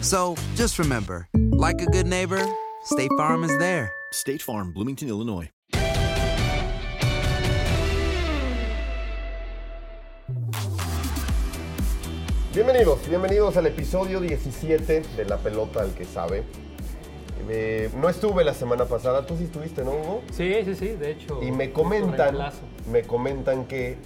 So just remember, like a good neighbor, State Farm is there. State Farm, Bloomington, Illinois. Bienvenidos, bienvenidos al episodio 17 de La Pelota al que sabe. Eh, no estuve la semana pasada, tú sí estuviste, ¿no, Hugo? Sí, sí, sí, de hecho. Y me comentan, me comentan que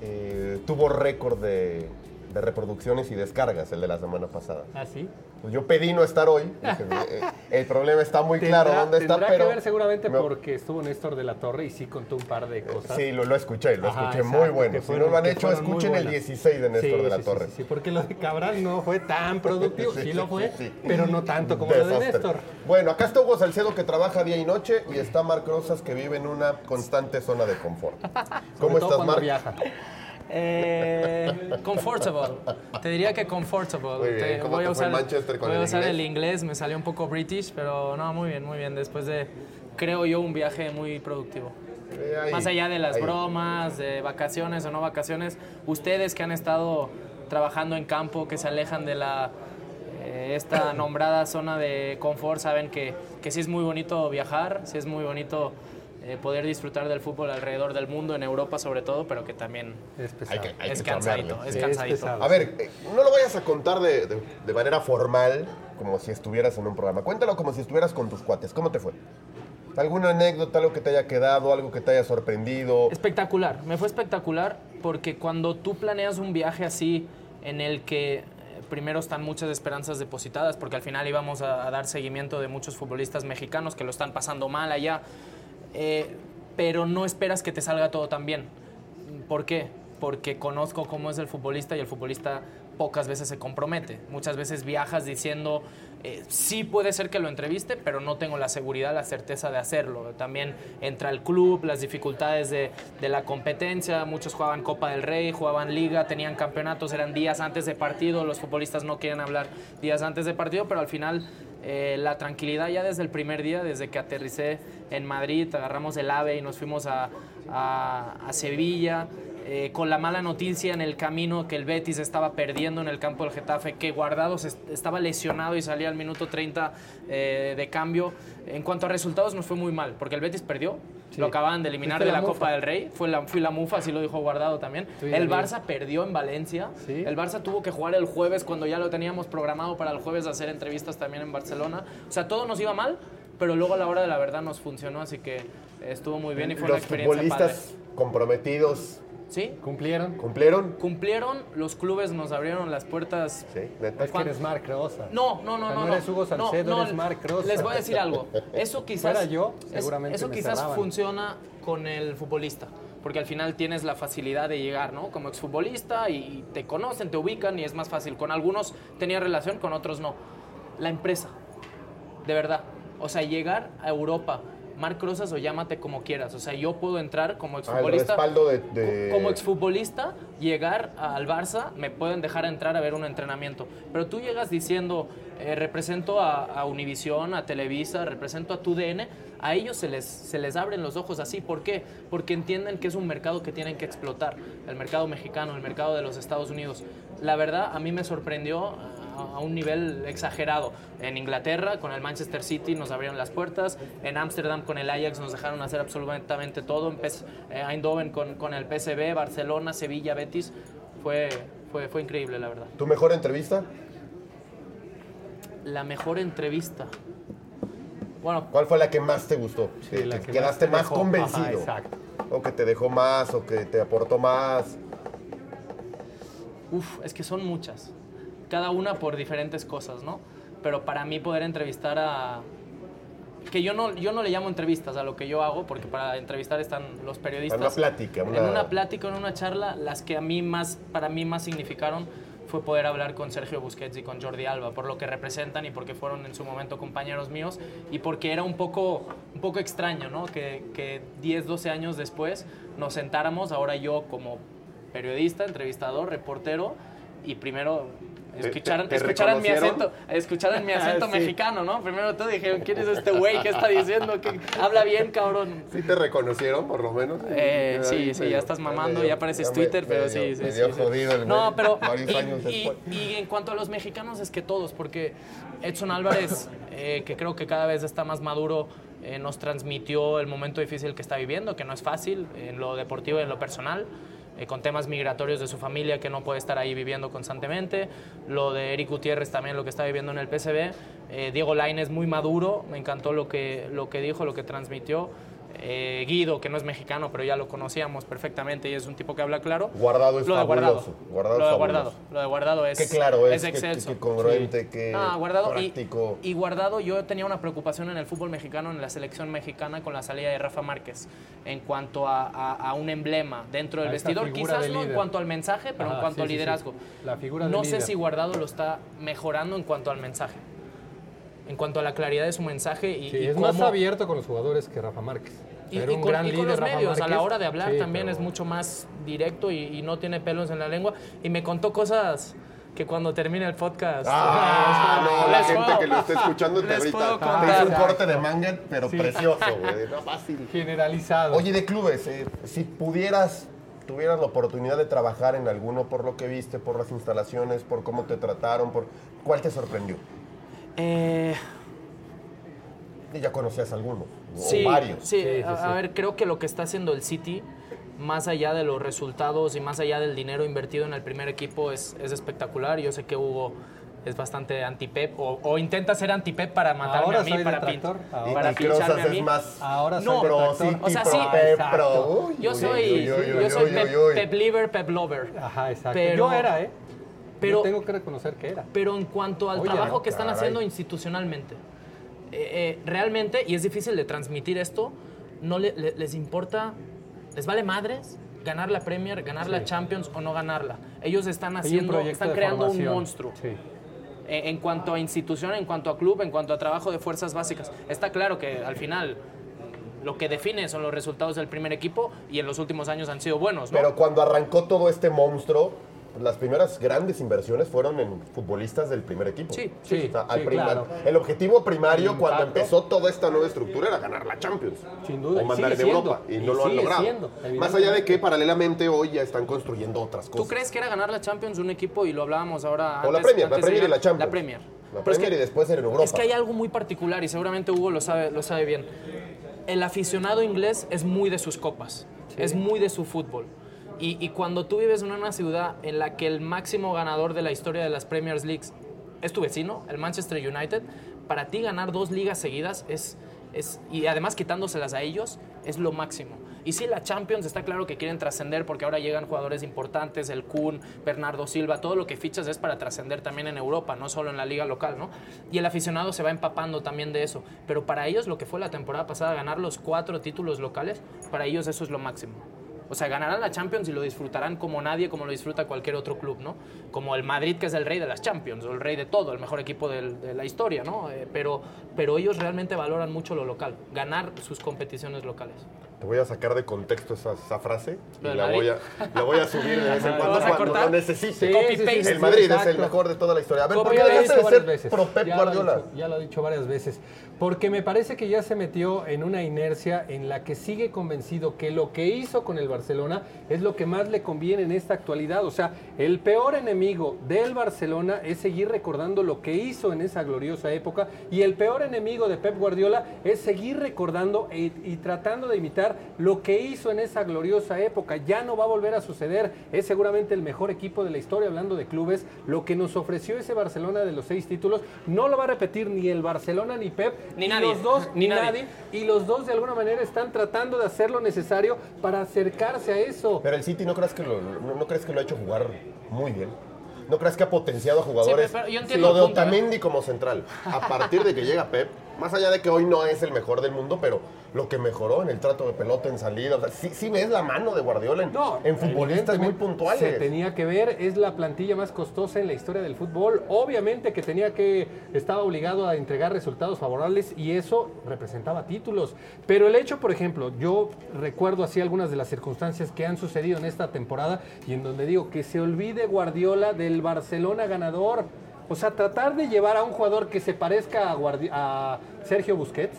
eh, tuvo récord de, de reproducciones y descargas el de la semana pasada. ¿Ah, sí? Pues yo pedí no estar hoy. dije, eh, el problema está muy claro dónde está, pero que ver seguramente me- porque estuvo Néstor de la Torre y sí contó un par de cosas. Sí, lo, lo escuché, lo Ajá, escuché muy bueno. Si fueron- no lo han hecho, escuchen el buenas. 16 de Néstor Sí, de la sí, Torre. Sí, sí, porque lo de Cabral no fue tan productivo. Sí, lo fue, pero no tanto como lo de Desastre. Néstor. Bueno, acá está Hugo Salcedo que trabaja día y noche y está Marc Rosas que vive en una constante zona de confort. ¿Cómo estás, Marc? viaja. Eh, comfortable. Te diría que comfortable. Muy bien, Te- ¿cómo voy te a usar, Manchester con voy a el usar inglés? el inglés, me salió un poco british, pero no, muy bien, muy bien. Después de, creo yo, un viaje muy productivo. Eh, ahí, Más allá de las ahí. bromas, de vacaciones o no vacaciones, ustedes que han estado trabajando en campo, que se alejan de la eh, esta nombrada zona de confort, saben que, que sí es muy bonito viajar, sí es muy bonito eh, poder disfrutar del fútbol alrededor del mundo, en Europa sobre todo, pero que también Es pesado. Hay que- hay es que cansadito, es Sí, es cansadito. pesado. A ver, eh, no lo vayas a contar de, de- de manera formal, como si estuvieras en un programa. Cuéntalo como si estuvieras con tus cuates. ¿Cómo te fue? ¿Alguna anécdota, algo que te haya quedado, algo que te haya sorprendido? Espectacular, me fue espectacular porque cuando tú planeas un viaje así en el que eh, primero están muchas esperanzas depositadas, porque al final íbamos a, a dar seguimiento de muchos futbolistas mexicanos que lo están pasando mal allá, eh, pero no esperas que te salga todo tan bien. ¿Por qué? Porque conozco cómo es el futbolista y el futbolista pocas veces se compromete. Muchas veces viajas diciendo, eh, sí puede ser que lo entreviste, pero no tengo la seguridad, la certeza de hacerlo. También entra el club, las dificultades de, de la competencia. Muchos jugaban Copa del Rey, jugaban Liga, tenían campeonatos, eran días antes de partido. Los futbolistas no quieren hablar días antes de partido, pero al final eh, la tranquilidad ya desde el primer día, desde que aterricé en Madrid, agarramos el AVE y nos fuimos a, a- Sevilla. eh, con la mala noticia en el camino que el Betis estaba perdiendo en el campo del Getafe, que Guardados est- estaba lesionado y salía al minuto 30 eh, de cambio. En cuanto a resultados nos fue muy mal, porque el Betis perdió, Sí. lo acababan de eliminar de la. Copa del Rey, fue la, fui la mufa, así lo dijo Guardado también. Sí, el. Barça perdió en Valencia, Sí. el Barça tuvo que jugar el jueves cuando ya lo teníamos programado para el jueves hacer entrevistas también en Barcelona. O sea, todo nos iba mal, pero luego a la hora de la verdad nos funcionó, así que estuvo muy bien y fue una Los experiencia padre. futbolistas comprometidos ¿Sí? ¿Cumplieron? ¿Cumplieron? Cumplieron, los clubes nos abrieron las puertas. Sí, neta. Es que eres Marc Rosa. No, no, no, O sea, no. no eres Hugo Salcedo, no, eres Marc Rosa. Les voy a decir algo. Eso quizás. Fuera yo, es- seguramente Eso me quizás cerraban. funciona con el futbolista. Porque al final tienes la facilidad de llegar, ¿no? Como exfutbolista y te conocen, te ubican y es más fácil. Con algunos tenía relación, con otros no. La empresa, de verdad. O sea, llegar a Europa, Marc Rosas o llámate como quieras. O sea, yo puedo entrar como Ah, exfutbolista. respaldo de... de- Como exfutbolista, llegar al Barça, me pueden dejar entrar a ver un entrenamiento. Pero tú llegas diciendo, eh, represento a, a Univisión, a Televisa, represento a TUDN, a ellos se les, se les abren los ojos así. ¿Por qué? Porque entienden que es un mercado que tienen que explotar. El mercado mexicano, el mercado de los Estados Unidos. La verdad, a mí me sorprendió a, un nivel exagerado. En Inglaterra, con el Manchester City, nos abrieron las puertas. En Ámsterdam, con el Ajax, nos dejaron hacer absolutamente todo. En eh, Eindhoven, con, con el PSV, Barcelona, Sevilla, Betis. Fue, fue, fue increíble, la verdad. ¿Tu mejor entrevista? La mejor entrevista. Bueno, ¿Cuál fue la que más te gustó? Sí, la que quedaste te más, dejó. convencido. Ajá, exacto. O que te dejó más, o que te aportó más. Uf, es que son muchas. Cada una por diferentes cosas, ¿no? Pero para mí poder entrevistar a... Que yo no, yo no le llamo entrevistas a lo que yo hago, porque para entrevistar están los periodistas. Una plática, En una- una plática, en una charla, las que a mí más, para mí más significaron fue poder hablar con Sergio Busquets y con Jordi Alba, por lo que representan y porque fueron en su momento compañeros míos y porque era un poco, un poco extraño, ¿no? Que, que 10, 12 años después nos sentáramos, ahora yo como periodista, entrevistador, reportero, y primero escucharan, te escucharan mi acento, escucharan mi acento Sí. mexicano, ¿no? Primero tú dijeron, ¿quién es este güey? ¿Qué está diciendo? ¿Qué- Habla bien, cabrón. ¿Sí te reconocieron, por lo menos? Eh, sí, sí, ya estás mamando, medio- ya pareces me- Twitter, pero medio- sí, sí, medio sí, sí. jodido el No, pero y, y- y en cuanto a los mexicanos es que todos, porque Edson Álvarez, eh, que creo que cada vez está más maduro, eh, nos transmitió el momento difícil que está viviendo, que no es fácil en lo deportivo y en lo personal. Eh, con temas migratorios de su familia que no puede estar ahí viviendo constantemente. Lo de Eric Gutiérrez también, lo que está viviendo en el PSV. Eh, Diego Lainez muy maduro, me encantó lo que, lo que dijo, lo que transmitió. Eh, Guido, que no es mexicano, pero ya lo conocíamos perfectamente y es un tipo que habla claro. Guardado es lo de Guardado. fabuloso. Guardado lo es de Guardado. Lo de Guardado es Qué claro es, es qué- excelso. qué, qué congruente, qué Ah, guardado práctico. Y, guardado, yo tenía una preocupación en el fútbol mexicano, en la selección mexicana, con la salida de Rafa Márquez, en cuanto a, a- a un emblema dentro del vestidor. Quizás de no en cuanto al mensaje, pero en cuanto sí, al sí, sí. liderazgo. La figura de no sé líder. si Guardado lo está mejorando en cuanto al mensaje. En cuanto a la claridad de su mensaje y, Sí, y es más abierto con los jugadores que Rafa Márquez. y, Era y un con, gran y con líder, los Rafa medios, a la hora de hablar Sí, también pero- es mucho más directo y, y no tiene pelos en la lengua. Y me contó cosas que cuando termine el podcast... Ah, les- no, la les gente puedo- que lo está escuchando te les ahorita puedo te contar. hizo un corte de manga, pero precioso, güey. No, fácil. Generalizado. Oye, de clubes, eh, si pudieras, tuvieras la oportunidad de trabajar en alguno por lo que viste, por las instalaciones, por cómo te trataron, por ¿cuál te sorprendió? Eh, Y ya conocías algunos, o Sí, varios. sí, Sí, sí, a, sí. a ver, creo que lo que está haciendo el City, más allá de los resultados y más allá del dinero invertido en el primer equipo, es, es espectacular. Yo sé que Hugo es bastante anti-Pep o, o intenta ser anti-Pep para matarme Ahora a mí, soy para, pin- Ahora. Para y pincharme a mí. es más Ahora soy No, pro. City, O sea, pro sí. Pep, pro... Uy, Yo soy, yo soy Pep. Pep Liver, Pep Lover. Ajá, exacto. Pero- Yo era, ¿eh? Pero- Yo tengo que reconocer que era. Pero en cuanto al Oye, trabajo que están caray. haciendo institucionalmente, eh, eh, realmente, y es difícil de transmitir esto, no le- le- les importa, les vale madres ganar la Premier, ganar la Champions o no ganarla. Ellos están un haciendo, están creando un formación. monstruo. Sí. Eh, en cuanto a institución, en cuanto a club, en cuanto a trabajo de fuerzas básicas. Está claro que al final lo que define son los resultados del primer equipo y en los últimos años han sido buenos, ¿no? Pero cuando arrancó todo este monstruo, las primeras grandes inversiones fueron en futbolistas del primer equipo. Sí, sí, O sea, al sí, prim- claro. El objetivo primario El cuando empezó toda esta nueva estructura era ganar la Champions. Sin duda, O mandar en sigue Europa. Y no y lo han logrado. siendo, Más allá de que paralelamente hoy ya están construyendo otras cosas. ¿Tú crees que era ganar la Champions un equipo y lo hablábamos ahora O la antes- Premier, la antes de Premier y la Champions. La Premier. La Pero es Premier que- y después en Europa. Es que hay algo muy particular y seguramente Hugo lo sabe, lo sabe bien. El aficionado inglés es muy de sus copas, es muy de su fútbol. Y, cuando tú vives en una ciudad en la que el máximo ganador de la historia de las Premier Leagues es tu vecino, el Manchester United, para ti ganar dos ligas seguidas es, es y además quitándoselas a ellos, es lo máximo. Y sí, la Champions está claro que quieren trascender porque ahora llegan jugadores importantes, el Kun, Bernardo Silva, todo lo que fichas es para trascender también en Europa, no solo en la liga local, ¿no? Y el aficionado se va empapando también de eso. Pero para ellos lo que fue la temporada pasada, ganar los cuatro títulos locales, para ellos eso es lo máximo. O sea, ganarán la Champions y lo disfrutarán como nadie, como lo disfruta cualquier otro club, ¿no? Como el Madrid, que es el rey de las Champions, o el rey de todo, el mejor equipo del- de la historia, ¿no? Eh, pero, pero ellos realmente valoran mucho lo local, ganar sus competiciones locales. Te voy a sacar de contexto esa, esa frase y ¿Lo del la voy, a, la voy a subir de vez en ¿Lo cuando cuando lo necesite. Sí, Copy paste. el Madrid es el mejor de toda la historia. A ver, ¿por qué dejaste de ser pro Pep Guardiola? ya lo he dicho varias veces. Porque me parece que ya se metió en una inercia en la que sigue convencido que lo que hizo con el Barcelona es lo que más le conviene en esta actualidad. O sea, el peor enemigo del Barcelona es seguir recordando lo que hizo en esa gloriosa época y el peor enemigo de Pep Guardiola es seguir recordando y tratando de imitar lo que hizo en esa gloriosa época. Ya no va a volver a suceder. Es seguramente el mejor equipo de la historia hablando de clubes. Lo que nos ofreció ese Barcelona de los seis títulos no lo va a repetir ni el Barcelona ni Pep. Ni nadie. Los dos, Ni nadie. nadie. Y los dos de alguna manera están tratando de hacer lo necesario para acercarse a eso. Pero el City no crees que lo, no, no crees que lo ha hecho jugar muy bien. ¿No crees que ha potenciado a jugadores? Sí, pero yo entiendo lo de ¿eh? Otamendi como central. A partir de que llega Pep, más allá de que hoy no es el mejor del mundo, pero lo que mejoró en el trato de pelota, en salida, o sea, sí, sí ves la mano de Guardiola en, No, en futbolistas muy puntuales. Se tenía que ver, es la plantilla más costosa en la historia del fútbol. Obviamente que tenía que, estaba obligado a entregar resultados favorables y eso representaba títulos. Pero el hecho, por ejemplo, yo recuerdo así algunas de las circunstancias que han sucedido en esta temporada y en donde digo que se olvide Guardiola del Barcelona ganador. O sea, tratar de llevar a un jugador que se parezca a, Guardi- a Sergio Busquets,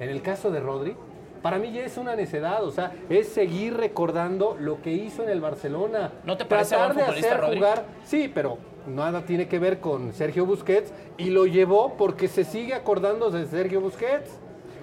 en el caso de Rodri, para mí ya es una necedad, o sea, es seguir recordando lo que hizo en el Barcelona. ¿No te parece Tratar buen de hacer Rodri? jugar, sí, pero nada tiene que ver con Sergio Busquets y lo llevó porque se sigue acordando de Sergio Busquets.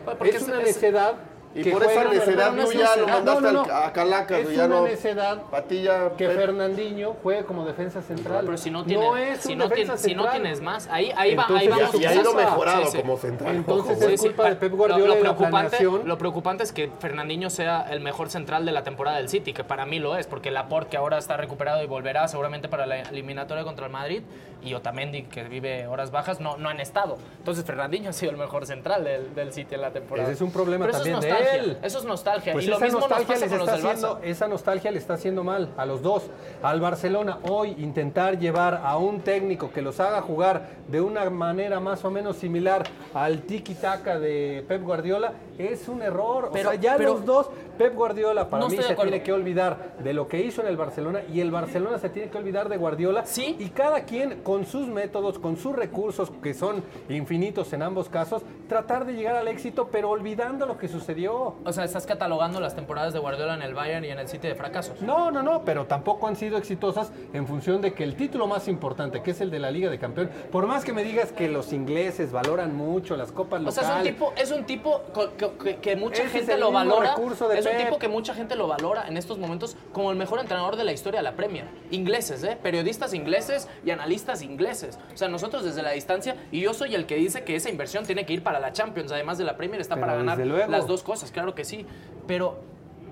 Porque es una es- necedad. Y que por esa necedad, no tú ya lo mandaste no, no, a Calacas, Es ya una no- necedad Patilla, que. Fernandinho juegue como defensa central. Pero si no, tiene, no es si, un no defensa tiene- si no central. tienes más, ahí, ahí, va, ahí Entonces, vamos. y ha ido mejorado Sí, sí. como central. Entonces ojo. es culpa de Pep Guardiola lo, y preocupante, lo preocupante es que Fernandinho sea el mejor central de la temporada del City, que para mí lo es, porque Laporte, que ahora está recuperado y volverá seguramente para la eliminatoria contra el Madrid, y Otamendi, que vive horas bajas, no, no han estado. Entonces Fernandinho ha sido el mejor central del, del City en la temporada. Ese es un problema Pero también de nostalgia. Eso es nostalgia. Pues y lo esa mismo nos nostalgia pasa les con los Barça. esa nostalgia le está haciendo mal a los dos. Al Barcelona hoy intentar llevar a un técnico que los haga jugar de una manera más o menos similar al tiki-taka de Pep Guardiola es un error. Pero- o sea, ya pero- los dos, Pep Guardiola para No mí se tiene que olvidar de lo que hizo en el Barcelona y el Barcelona se tiene que olvidar de Guardiola. Sí. Y cada quien con sus métodos, con sus recursos que son infinitos en ambos casos, tratar de llegar al éxito, pero olvidando lo que sucedió. O sea, estás catalogando las temporadas de Guardiola en el Bayern y en el City de fracasos. No, no, no, pero tampoco han sido exitosas en función de que el título más importante, que es el de la Liga de Campeón, por más que me digas que los ingleses valoran mucho las copas O sea, es un locales, tipo, es un tipo co- que, que- que mucha gente lo valora. recurso de Es un tipo que mucha gente lo valora en estos momentos como el mejor entrenador de la historia de la Premier. Ingleses, ¿eh? Periodistas ingleses y analistas ingleses. O sea, nosotros desde la distancia, y yo soy el que dice que esa inversión tiene que ir para la Champions, además de la Premier, está Pero para ganar luego. las dos cosas, claro que sí. Pero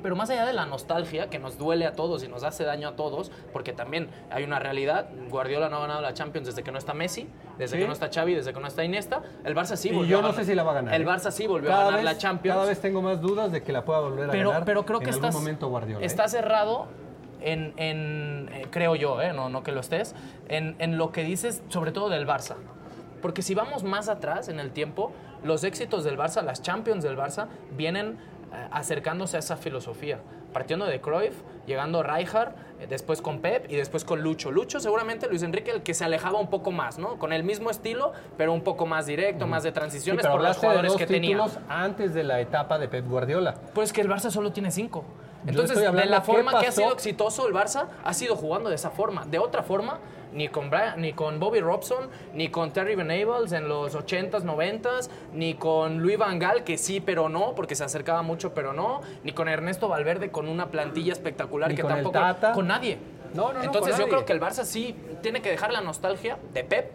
pero más allá de la nostalgia que nos duele a todos y nos hace daño a todos, porque también hay una realidad, Guardiola no ha ganado la Champions desde que no está Messi, desde Sí. que no está Xavi, desde que no está Iniesta, el Barça sí y volvió yo a no sé si la va a ganar. El ¿eh? Barça sí volvió Cada a ganar vez- la Champions. Cada vez tengo más dudas de que la pueda volver a pero, ganar. pero creo que en estás, algún momento Guardiola. ¿eh? está cerrado en, en, eh, creo yo, eh, no, no que lo estés, en, en lo que dices sobre todo del Barça. Porque si vamos más atrás en el tiempo, los éxitos del Barça, las Champions del Barça, vienen acercándose a esa filosofía. Partiendo de Cruyff, llegando a Rijkaard, eh, después con Pep y después con Lucho. Lucho seguramente Luis Enrique el que se alejaba un poco más, ¿no? Con el mismo estilo, pero un poco más directo, más de transiciones por los hablaste de jugadores dos que tenía. antes de la etapa de Pep Guardiola. Pues que el Barça solo tiene cinco. Entonces, de la forma que ha sido exitoso el Barça, ha sido jugando de esa forma. De otra forma, ni con, Brian- ni con Bobby Robson, ni con Terry Venables en los 80s, 90s, ni con Luis Van Gaal, que sí, pero no, porque se acercaba mucho, pero no, ni con Ernesto Valverde con una plantilla espectacular Ni que con el tampoco. Tata. Con nadie. No, no, no, Entonces, con yo nadie. creo que el Barça sí tiene que dejar la nostalgia de Pep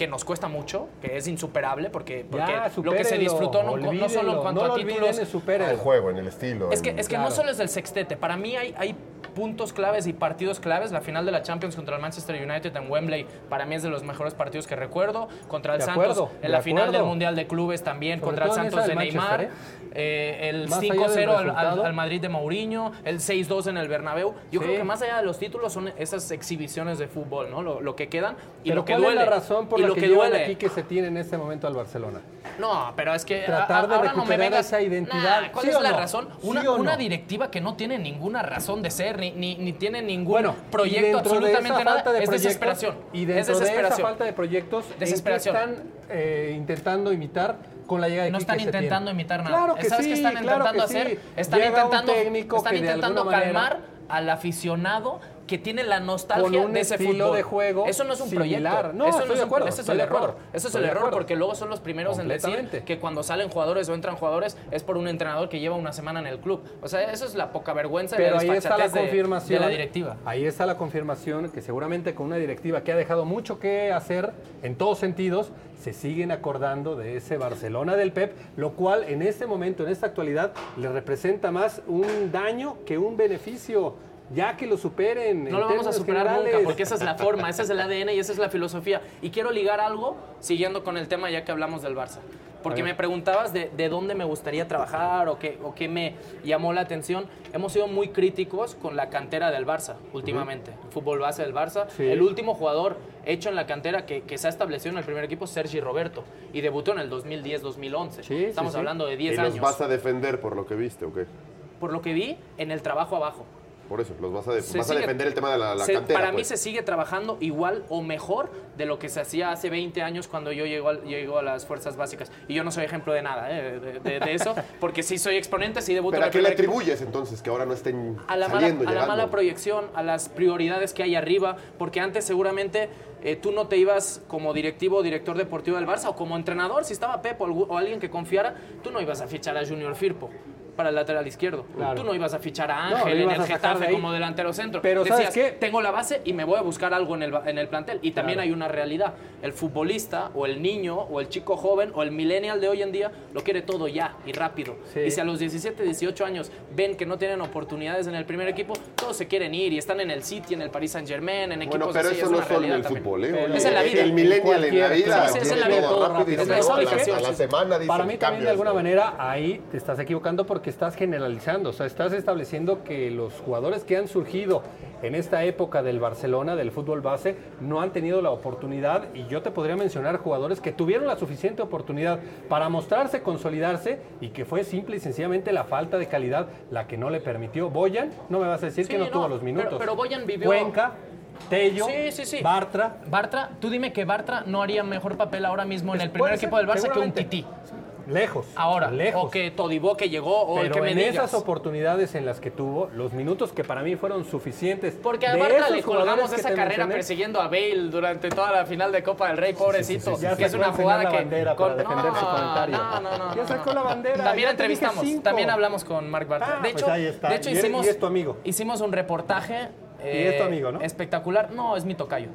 que nos cuesta mucho, que es insuperable, porque, porque Ya, lo que se disfrutó no, no solo en cuanto no a lo títulos. olviden, supérenlo. El juego, en el estilo. Es que, en- es que no solo es el sextete, para mí hay, hay puntos claves y partidos claves. La final de la Champions contra el Manchester United en Wembley, para mí es de los mejores partidos que recuerdo. Contra el De Santos, acuerdo, en de la final del. Mundial de Clubes también, Sobre contra el en Santos de Neymar. Manchester, eh, el Más allá 5-0 del al, al- resultado. al Madrid de Mourinho, el 6-2 en el Bernabéu. Yo Sí. creo que más allá de los títulos son esas exhibiciones de fútbol, ¿no? Lo, lo que quedan y Pero lo que ¿cuál duele. la razón por y la lo que, que duele. aquí que se tiene en este momento al Barcelona? No, pero es que Tratar a- de ahora no me recuperar vengas- esa identidad. Nah, ¿Cuál ¿Sí es la no? razón? ¿Sí Una, o no? una directiva que no tiene ninguna razón de ser, ni, ni, ni tiene ningún Bueno, proyecto, dentro de absolutamente esa nada. de es desesperación. Y es dentro de esa desesperación. falta de proyectos, ¿en qué Desesperación. están eh, intentando imitar con la llegada de No Quique están intentando imitar nada. Claro que ¿Sabes sí, qué están claro intentando que sí. hacer? Están Llega intentando, están de intentando alguna manera- calmar al aficionado que tiene la nostalgia Con un de ese estilo fútbol. de juego Eso no es un similar. proyecto. No, eso estoy es de un- acuerdo, Ese es el error. Ese es el error porque luego son los primeros en decir que cuando salen jugadores o entran jugadores es por un entrenador que lleva una semana en el club. O sea, eso es la poca vergüenza y Pero la ahí está la desfachatez de- confirmación. de la directiva. Ahí está la confirmación que seguramente con una directiva que ha dejado mucho que hacer en todos sentidos, se siguen acordando de ese Barcelona del Pep, lo cual en este momento, en esta actualidad, le representa más un daño que un beneficio. Ya que lo superen. en No lo vamos a superar generales. nunca, porque esa es la forma, ese es el ADN y esa es la filosofía. Y quiero ligar algo, siguiendo con el tema ya que hablamos del Barça. Porque me preguntabas de, de dónde me gustaría trabajar o qué, o qué me llamó la atención. Hemos sido muy críticos con la cantera del Barça últimamente, el fútbol base del Barça. Sí. El último jugador hecho en la cantera que, que se ha establecido en el primer equipo es Sergi Roberto y debutó en el 2010-2011. Sí, Estamos sí. hablando de ¿Y 10 los años. vas a defender por lo que viste o qué? Por lo que vi, en el trabajo abajo. Por eso, los vas a, de- vas a defender el tema de la, la se- cantera. Para mí pues. se sigue trabajando igual o mejor de lo que se hacía hace 20 años cuando yo llego, al- llego a las fuerzas básicas. Y yo no soy ejemplo de nada, ¿eh? de, de- de eso, porque sí soy exponente, sí debuto ¿Pero a qué le atribuyes entonces que ahora no estén a la, mala, saliendo, a la mala proyección, a las prioridades que hay arriba, porque antes seguramente eh, tú no te ibas como directivo o director deportivo del Barça o como entrenador, si estaba Pep o, algu- o alguien que confiara, tú no ibas a fichar a Junior Firpo para el lateral izquierdo. Claro. Tú no ibas a fichar a No, Ángel lo en el Getafe de como delantero centro. Pero ¿sabes Decías, qué? tengo la base y me voy a buscar algo en el, ba- en el plantel. Y también Claro. hay una realidad. El futbolista o el niño o el chico joven o el millennial de hoy en día lo quiere todo ya y rápido. Sí. Y si a los 17, 18 años ven que no tienen oportunidades en el primer equipo, todos se quieren ir y están en el City, en el Paris Saint Germain, en equipos Bueno, pero así. eso es no una solo en el también. fútbol, ¿eh? Pero- Es en la vida. El millennial en la vida. Sí, sí, es en la vida. todo rápido Es la la sí. semana dicen Para mí también de alguna ¿no? manera ahí te estás equivocando porque estás generalizando, o sea, estás estableciendo que los jugadores que han surgido en esta época del Barcelona, del fútbol base, no han tenido la oportunidad y yo te podría mencionar jugadores que tuvieron la suficiente oportunidad para mostrarse, consolidarse y que fue simple y sencillamente la falta de calidad la que no le permitió. Boyan, no me vas a decir Sí, que no, no, tuvo los pero- minutos. pero Boyan vivió- Cuenca, Tello, Sí, sí, sí. Bartra. Bartra, tú dime que Bartra no haría mejor papel ahora mismo en el Puede primer equipo del Barça que un. Tití. Lejos. Ahora, lejos. o que Todibó que llegó, o el Pero que me en digas. esas oportunidades en las que tuvo, los minutos que para mí fueron suficientes. Porque a Bartra le colgamos esa carrera mencioné, persiguiendo a Bale durante toda la final de Copa del Rey, pobrecito. Ya que es una jugada la que. bandera para defender su comentario. No, no, no. Ya no, sacó no. la bandera, También entrevistamos, también hablamos con Marc Bartra. Ah, de pues hecho, ahí está. De hecho Y hicimos, y es tu amigo. hicimos un reportaje. Y es tu amigo, ¿no? Espectacular. No, es mi tocayo.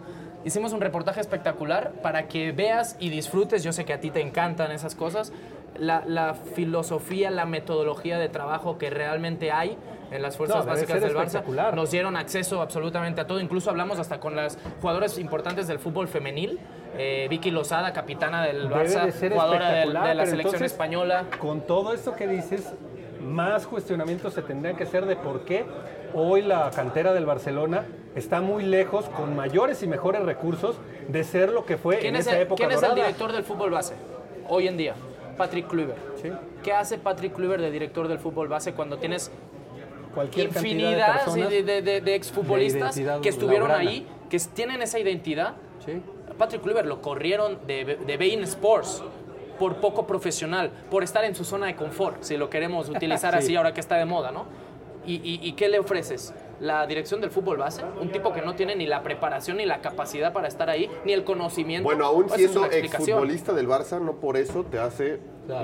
Hicimos un reportaje espectacular para que veas y disfrutes. Yo sé que a ti te encantan esas cosas. La, la filosofía, la metodología de trabajo que realmente hay en las fuerzas No, básicas del Barça. Nos dieron acceso absolutamente a todo. Incluso hablamos hasta con las jugadoras importantes del fútbol femenil. Eh, Vicky Lozada, capitana del Barça, de jugadora espectacular, de la selección entonces, española. Con todo esto que dices, más cuestionamientos se tendrían que hacer de por qué hoy la cantera del Barcelona está muy lejos, con mayores y mejores recursos, de ser lo que fue ¿Quién, en es esa el, época quién es el dorada. director del fútbol base hoy en día? Patrick Kluivert. Sí. ¿Qué hace Patrick Kluivert de director del fútbol base cuando tienes Cualquier de infinidad de, de- de- de exfutbolistas que estuvieron ahí, que tienen esa identidad? Sí. Patrick Kluivert lo corrieron de, de Bein Sports por poco profesional, por estar en su zona de confort, si lo queremos utilizar Sí. así ahora que está de moda, ¿no? ¿Y, y, y qué le ofreces? La dirección del fútbol base, un tipo que no tiene ni la preparación ni la capacidad para estar ahí, ni el conocimiento. Bueno, aún siendo exfutbolista del Barça, no por eso te hace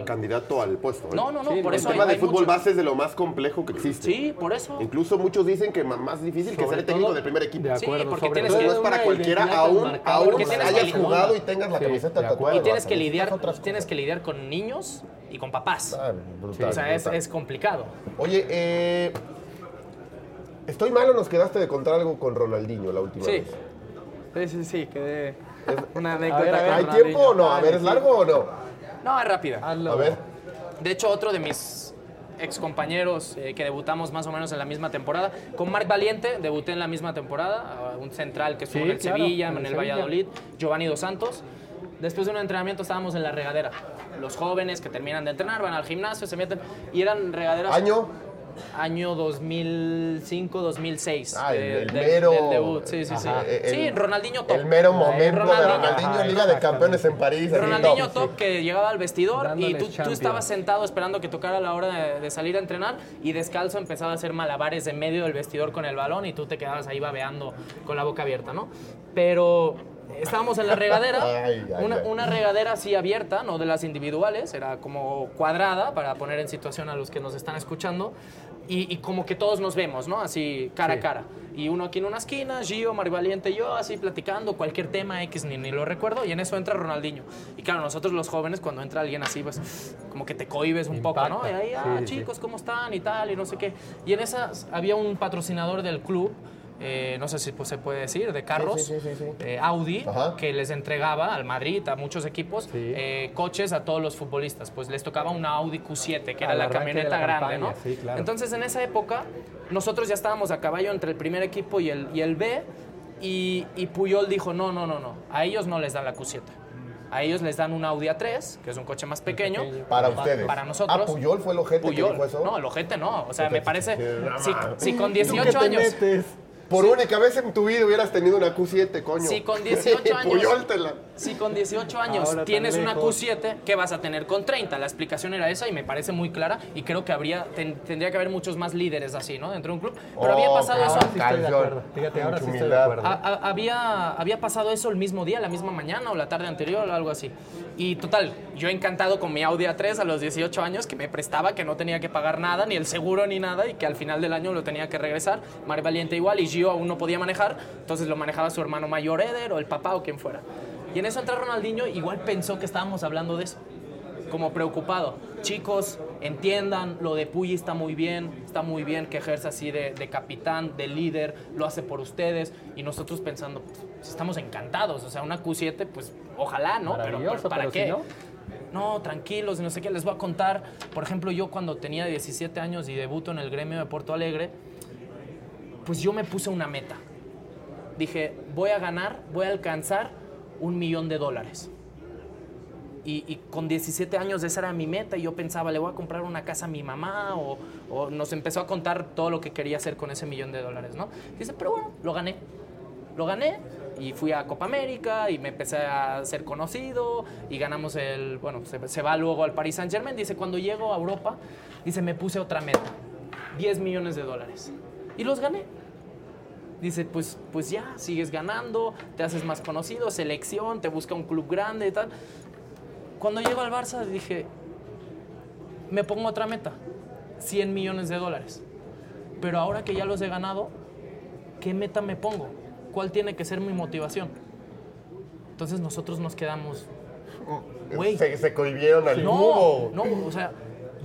candidato al puesto. ¿eh? No, no, no, por el eso tema hay- de hay fútbol mucho. base es de lo más complejo que existe. Sí, por eso. Incluso muchos dicen que más difícil que ser el técnico del primer equipo. de acuerdo, Sí, porque sobre tienes todo que- No es para cualquiera, aún, aún hayas que- jugado y tengas la Sí, camiseta de tatuada. Y tienes que lidiar, tienes que lidiar con niños y con papás. Ah, brutal, o sea, es complicado. Oye, eh, ¿estoy mal o nos quedaste de contar algo con Ronaldinho la última Sí. vez? Sí, sí, sí, quedé una anécdota. ver, ¿Hay tiempo o no? A ver, ¿es largo o no? No, es rápida. Hazlo. A ver. De hecho, otro de mis ex compañeros eh, que debutamos más o menos en la misma temporada, con Marc Valiente, debuté en la misma temporada, un central que estuvo Sí, en el claro, Sevilla, en el el Sevilla. Valladolid, Giovanni Dos Santos. Después de un entrenamiento estábamos en la regadera. Los jóvenes que terminan de entrenar van al gimnasio, se meten y eran regaderas. ¿Año? Año 2005-2006. Ah, el- de- el mero- del debut, sí, sí, Ajá, sí. el- sí, Ronaldinho top. El mero momento de Ronaldinho. Ronaldinho, Ajá, Liga de Campeones en París. Ronaldinho top. top que llegaba al vestidor y tú, tú estabas sentado esperando que tocara la hora de, de salir a entrenar y descalzo empezaba a hacer malabares en medio del vestidor con el balón y tú te quedabas ahí babeando con la boca abierta, ¿no? Pero estábamos en la regadera, Ay, ay, una, ay. una regadera así abierta, no de las individuales, era como cuadrada para poner en situación a los que nos están escuchando. Y, y como que todos nos vemos, ¿no? Así cara a cara. Y uno aquí en una esquina, Gio, Marivaliente y yo, así platicando, cualquier tema X, ni, ni lo recuerdo. Y en eso entra Ronaldinho. Y claro, nosotros los jóvenes, cuando entra alguien así, pues como que te cohibes un poco, ¿no? Y ahí, ah, Sí, sí, chicos, ¿cómo están? Y tal, y no sé qué. Y en esas había un patrocinador del club. Eh, no sé si pues, se puede decir, de carros, sí, sí, sí, sí. eh, Audi, Ajá. que les entregaba al Madrid, a muchos equipos, eh, coches a todos los futbolistas. Pues les tocaba una Audi Q7, que era la camioneta la grande, campaña, ¿no? sí, claro. Entonces en esa época nosotros ya estábamos a caballo entre el primer equipo y el, y el B y, y Puyol dijo, no, no, no, no, a ellos no les dan la Q7. A ellos les dan un Audi A3, que es un coche más pequeño. Para ustedes. Para nosotros. Ah, Puyol fue el ojete que Puyol. dijo eso. No, el ojete no. O sea, me parece... Si, con ¿Tú qué 18 te años... metes? Por única vez en tu vida hubieras tenido una Q7, coño. Si con 18 años-. Si con 18 años Ahora tienes una lejos. Q7, ¿qué vas a tener con 30? La explicación era esa y me parece muy clara y creo que habría ten- tendría que haber muchos más líderes así, ¿no? Dentro de un club. Pero había Oh, pasado eso. Sí estoy de Calzón. acuerdo. Fíjate, ahora sí estoy de acuerdo. A- a- había, había pasado eso el mismo día, la misma mañana o la tarde anterior o algo así. Y total, yo encantado con mi Audi A3 a los 18 años que me prestaba, que no tenía que pagar nada, ni el seguro ni nada, y que al final del año lo tenía que regresar. Mar Valiente igual, y Gio aún no podía manejar, entonces lo manejaba su hermano mayor Eder o el papá o quien fuera. Y en eso entra Ronaldinho, igual pensó que estábamos hablando de eso como preocupado. Chicos, entiendan, lo de Puyi está muy bien, está muy bien que ejerza así de, de capitán, de líder, lo hace por ustedes. Y nosotros pensando, pues, estamos encantados, o sea, una Q7, pues ojalá, ¿no? Pero, ¿para pero qué? si no. No, tranquilos, no sé qué, les voy a contar. Por ejemplo, yo cuando tenía 17 años y debuto en el gremio de Porto Alegre, pues yo me puse una meta. Dije, voy a ganar, voy a alcanzar un millón de dólares. Y, con 17 años esa era mi meta y yo pensaba, le voy a comprar una casa a mi mamá o, o nos empezó a contar todo lo que quería hacer con ese millón de dólares, ¿no? Dice, pero bueno, lo gané. Lo gané y fui a Copa América y me empecé a ser conocido y ganamos el, bueno, se, se va luego al Paris Saint Germain. Dice, cuando llego a Europa, dice, me puse otra meta, 10 millones de dólares. Y los gané. Dice, pues, pues ya, sigues ganando, te haces más conocido, selección, te busca un club grande y tal. Cuando llego al Barça dije, me pongo otra meta, 100 millones de dólares. Pero ahora que ya los he ganado, ¿qué meta me pongo? ¿Cuál tiene que ser mi motivación? Entonces nosotros nos quedamos, güey. Se, se cohibieron al No, no, o sea,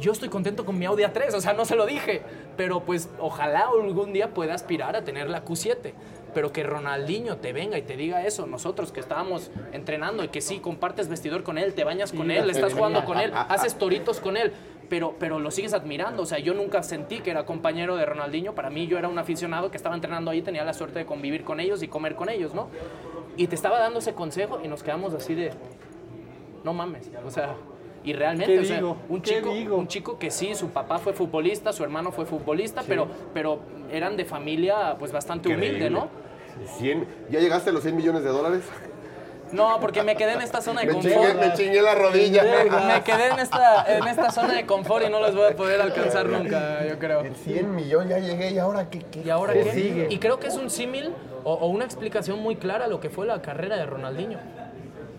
yo estoy contento con mi Audi A3, o sea, no se lo dije, pero pues ojalá algún día pueda aspirar a tener la Q7, pero que Ronaldinho te venga y te diga eso, nosotros que estábamos entrenando y que sí, compartes vestidor con él, te bañas con él, estás jugando con él, haces toritos con él, pero, pero lo sigues admirando, o sea, yo nunca sentí que era compañero de Ronaldinho, para mí yo era un aficionado que estaba entrenando ahí, tenía la suerte de convivir con ellos y comer con ellos, ¿no? Y te estaba dando ese consejo y nos quedamos así de, no mames, o sea, y realmente, ¿Qué o sea, un ¿Qué chico, digo? un chico que sí, su papá fue futbolista, su hermano fue futbolista, pero, pero eran de familia pues bastante humilde, ¿no? 100, ¿Ya llegaste a los 100 millones de dólares? No, porque me quedé en esta zona de Me confort. chingué, me chingué la rodilla. Me, me quedé en esta, en esta zona de confort y no los voy a poder alcanzar nunca, yo creo. El 100 millones ya llegué y ahora qué, qué ¿Y ahora qué? Y creo que es un símil o, o una explicación muy clara a lo que fue la carrera de Ronaldinho.